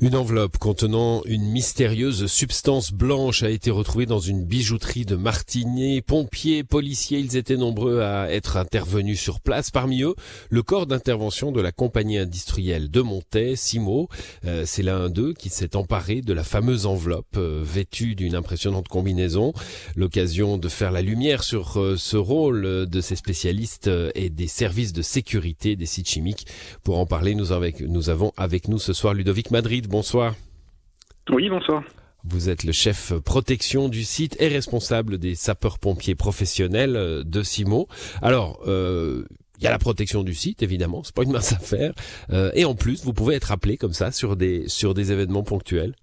Une enveloppe contenant une mystérieuse substance blanche a été retrouvée dans une bijouterie de Martigny. Pompiers, policiers, ils étaient nombreux à être intervenus sur place. Parmi eux, le corps d'intervention de la compagnie industrielle de Montet, Simo. Euh, c'est l'un d'eux qui s'est emparé de la fameuse enveloppe euh, vêtue d'une impressionnante combinaison. L'occasion de faire la lumière sur euh, ce rôle de ces spécialistes et des services de sécurité des sites chimiques. Pour en parler, nous avons avec nous ce soir Ludovic Madrid bonsoir. Oui, bonsoir. Vous êtes le chef protection du site et responsable des sapeurs-pompiers professionnels euh, de Simo. Alors, euh, il y a la protection du site, évidemment, c'est pas une mince affaire. Euh, et en plus, vous pouvez être appelé comme ça sur des sur des événements ponctuels.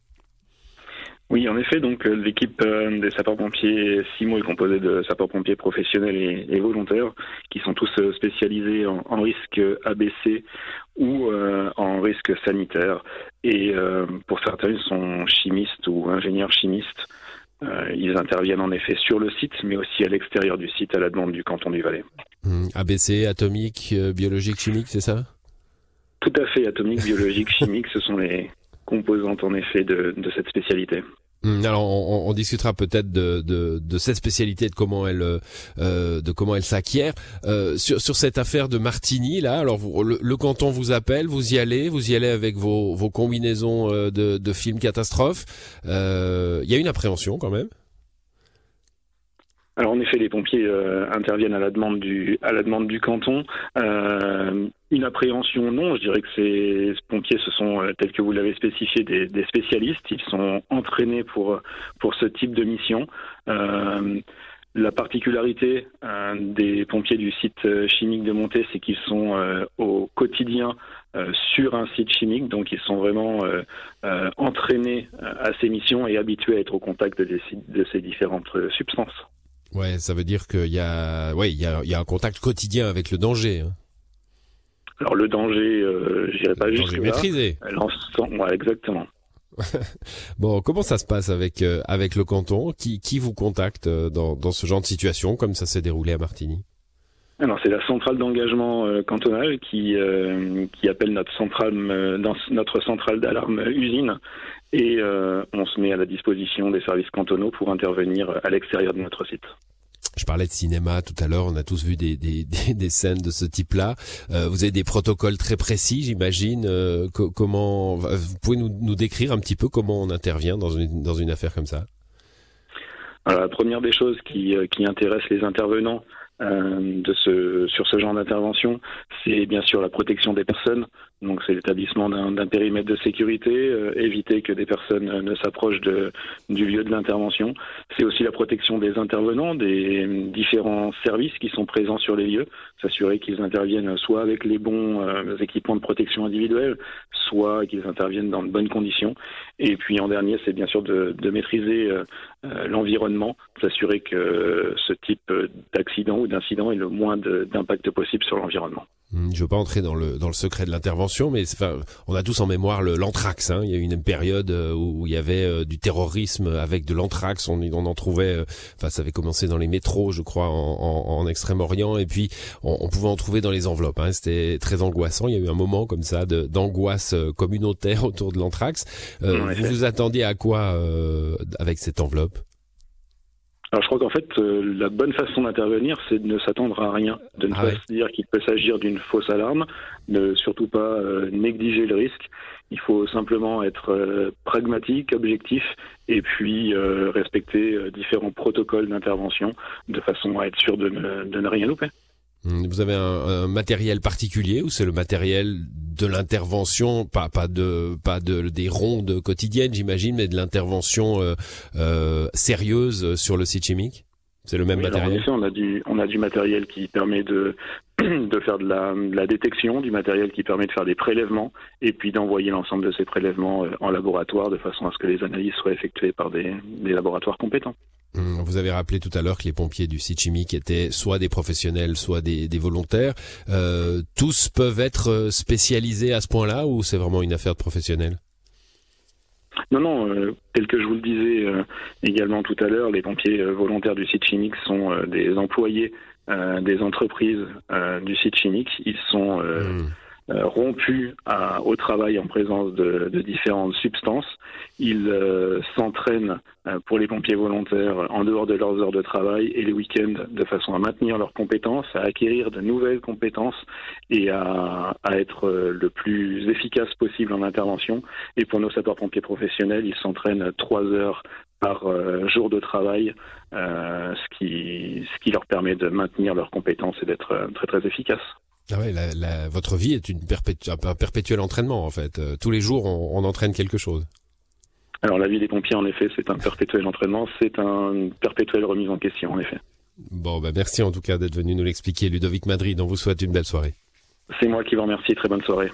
Oui, en effet, donc l'équipe des sapeurs-pompiers SIMO est composée de sapeurs-pompiers professionnels et, volontaires qui sont tous spécialisés en, risque ABC ou en risque sanitaire. Et pour certains, ils sont chimistes ou ingénieurs chimistes. ils interviennent en effet sur le site, mais aussi à l'extérieur du site à la demande du canton du Valais. Mmh. ABC, atomique, biologique, chimique, c'est ça? Tout à fait, atomique, biologique, chimique, ce sont les composantes en effet de, de cette spécialité. Hum, alors on, discutera peut-être de, de, de, cette spécialité, de comment elle, euh, de comment elle s'acquiert. Euh, sur, sur cette affaire de Martini, là, alors le, canton vous appelle, vous y allez, vous y allez avec vos, vos combinaisons euh, de, de films catastrophes. Euh, il y a une appréhension quand même. Alors en effet, les pompiers euh, interviennent à la demande du à la demande du canton. Euh, une appréhension, non. Je dirais que ces pompiers, ce sont euh, tels que vous l'avez spécifié des, des, spécialistes. Ils sont entraînés pour pour ce type de mission. la particularité des pompiers du site chimique de Montée, c'est qu'ils sont au quotidien sur un site chimique, donc ils sont vraiment entraînés à ces missions et habitués à être au contact de ces différentes substances. Ouais, ça veut dire qu'il y a, ouais, il y a, il y a un contact quotidien avec le danger. Hein. Alors le danger, euh, je dirais pas juste danger maîtrisé. Ouais, exactement. bon, comment ça se passe avec euh, avec le canton? Qui, qui vous contacte euh, dans, dans ce genre de situation comme ça s'est déroulé à Martigny? Alors c'est la centrale d'engagement euh, cantonale qui qui appelle notre centrale dans notre centrale d'alarme usine et euh, on se met à la disposition des services cantonaux pour intervenir à l'extérieur de notre site. Je parlais de cinéma tout à l'heure, on a tous vu des, des, des, scènes de ce type-là. Euh, vous avez des protocoles très précis, j'imagine. Euh, comment vous pouvez nous, nous, décrire un petit peu comment on intervient dans une, dans une affaire comme ça? Alors, La première des choses qui, qui intéresse les intervenants de ce, sur ce genre d'intervention, c'est bien sûr la protection des personnes. Donc c'est l'établissement d'un périmètre de sécurité, euh, éviter que des personnes euh, ne s'approchent du lieu de l'intervention. C'est aussi la protection des intervenants, des euh, différents services qui sont présents sur les lieux, s'assurer qu'ils interviennent soit avec les bons équipements de protection individuelle, soit qu'ils interviennent dans de bonnes conditions. Et puis en dernier, c'est bien sûr de, maîtriser l'environnement, s'assurer que ce type d'accident ou d'incident ait le moins d'impact possible sur l'environnement. Hmm, je veux pas entrer dans le dans le secret de l'intervention, mais enfin, on a tous en mémoire l'anthrax. Hein. Il y a eu une période euh, où il y avait euh, du terrorisme avec de l'anthrax. On, en trouvait. Euh, enfin, ça avait commencé dans les métros, je crois, en, en, Extrême-Orient, et puis pouvait en trouver dans les enveloppes. Hein. C'était très angoissant. Il y a eu un moment comme ça d'angoisse communautaire autour de l'anthrax. vous vous attendiez à quoi avec cette enveloppe? Alors je crois qu'en fait, euh, la bonne façon d'intervenir, c'est de ne s'attendre à rien, de ne ah pas se dire qu'il peut s'agir d'une fausse alarme, ne surtout pas euh, négliger le risque. Il faut simplement être euh, pragmatique, objectif, et puis respecter différents protocoles d'intervention de façon à être sûr de ne rien louper. Hmm, vous avez un, matériel particulier ou c'est le matériel de l'intervention, pas pas de pas de des rondes quotidiennes, j'imagine, mais de l'intervention euh, euh, sérieuse sur le site chimique? C'est le même matériel? on a du on a du matériel qui permet de de faire de la, de la, détection, du matériel qui permet de faire des prélèvements et puis d'envoyer l'ensemble de ces prélèvements euh, en laboratoire de façon à ce que les analyses soient effectuées par des, des laboratoires compétents. Hum, vous avez rappelé tout à l'heure que les pompiers du site chimique étaient soit des professionnels, soit des, des volontaires. Euh, tous peuvent être euh, spécialisés à ce point-là ou c'est vraiment une affaire de professionnels? Non, non, euh, tel que je vous le disais euh, également tout à l'heure, les pompiers volontaires du site chimique sont des employés des entreprises du site chimique. Ils sont hum. Euh, rompus au travail en présence de, différentes substances. Ils euh, s'entraînent pour les pompiers volontaires en dehors de leurs heures de travail et les week-ends de façon à maintenir leurs compétences, à acquérir de nouvelles compétences et à, être le plus efficace possible en intervention. Et pour nos sapeurs-pompiers professionnels, ils s'entraînent trois heures par jour de travail, ce, qui, ce qui leur permet de maintenir leurs compétences et d'être très très efficaces. Ah ouais, la, votre vie est une un perpétuel entraînement en fait. Euh, tous les jours, on, entraîne quelque chose. Alors la vie des pompiers, en effet, c'est un perpétuel entraînement, c'est un perpétuelle remise en question, en effet. Bon, bah merci en tout cas d'être venu nous l'expliquer, Ludovic Madrid. On vous souhaite une belle soirée. C'est moi qui vous remercie. Très bonne soirée.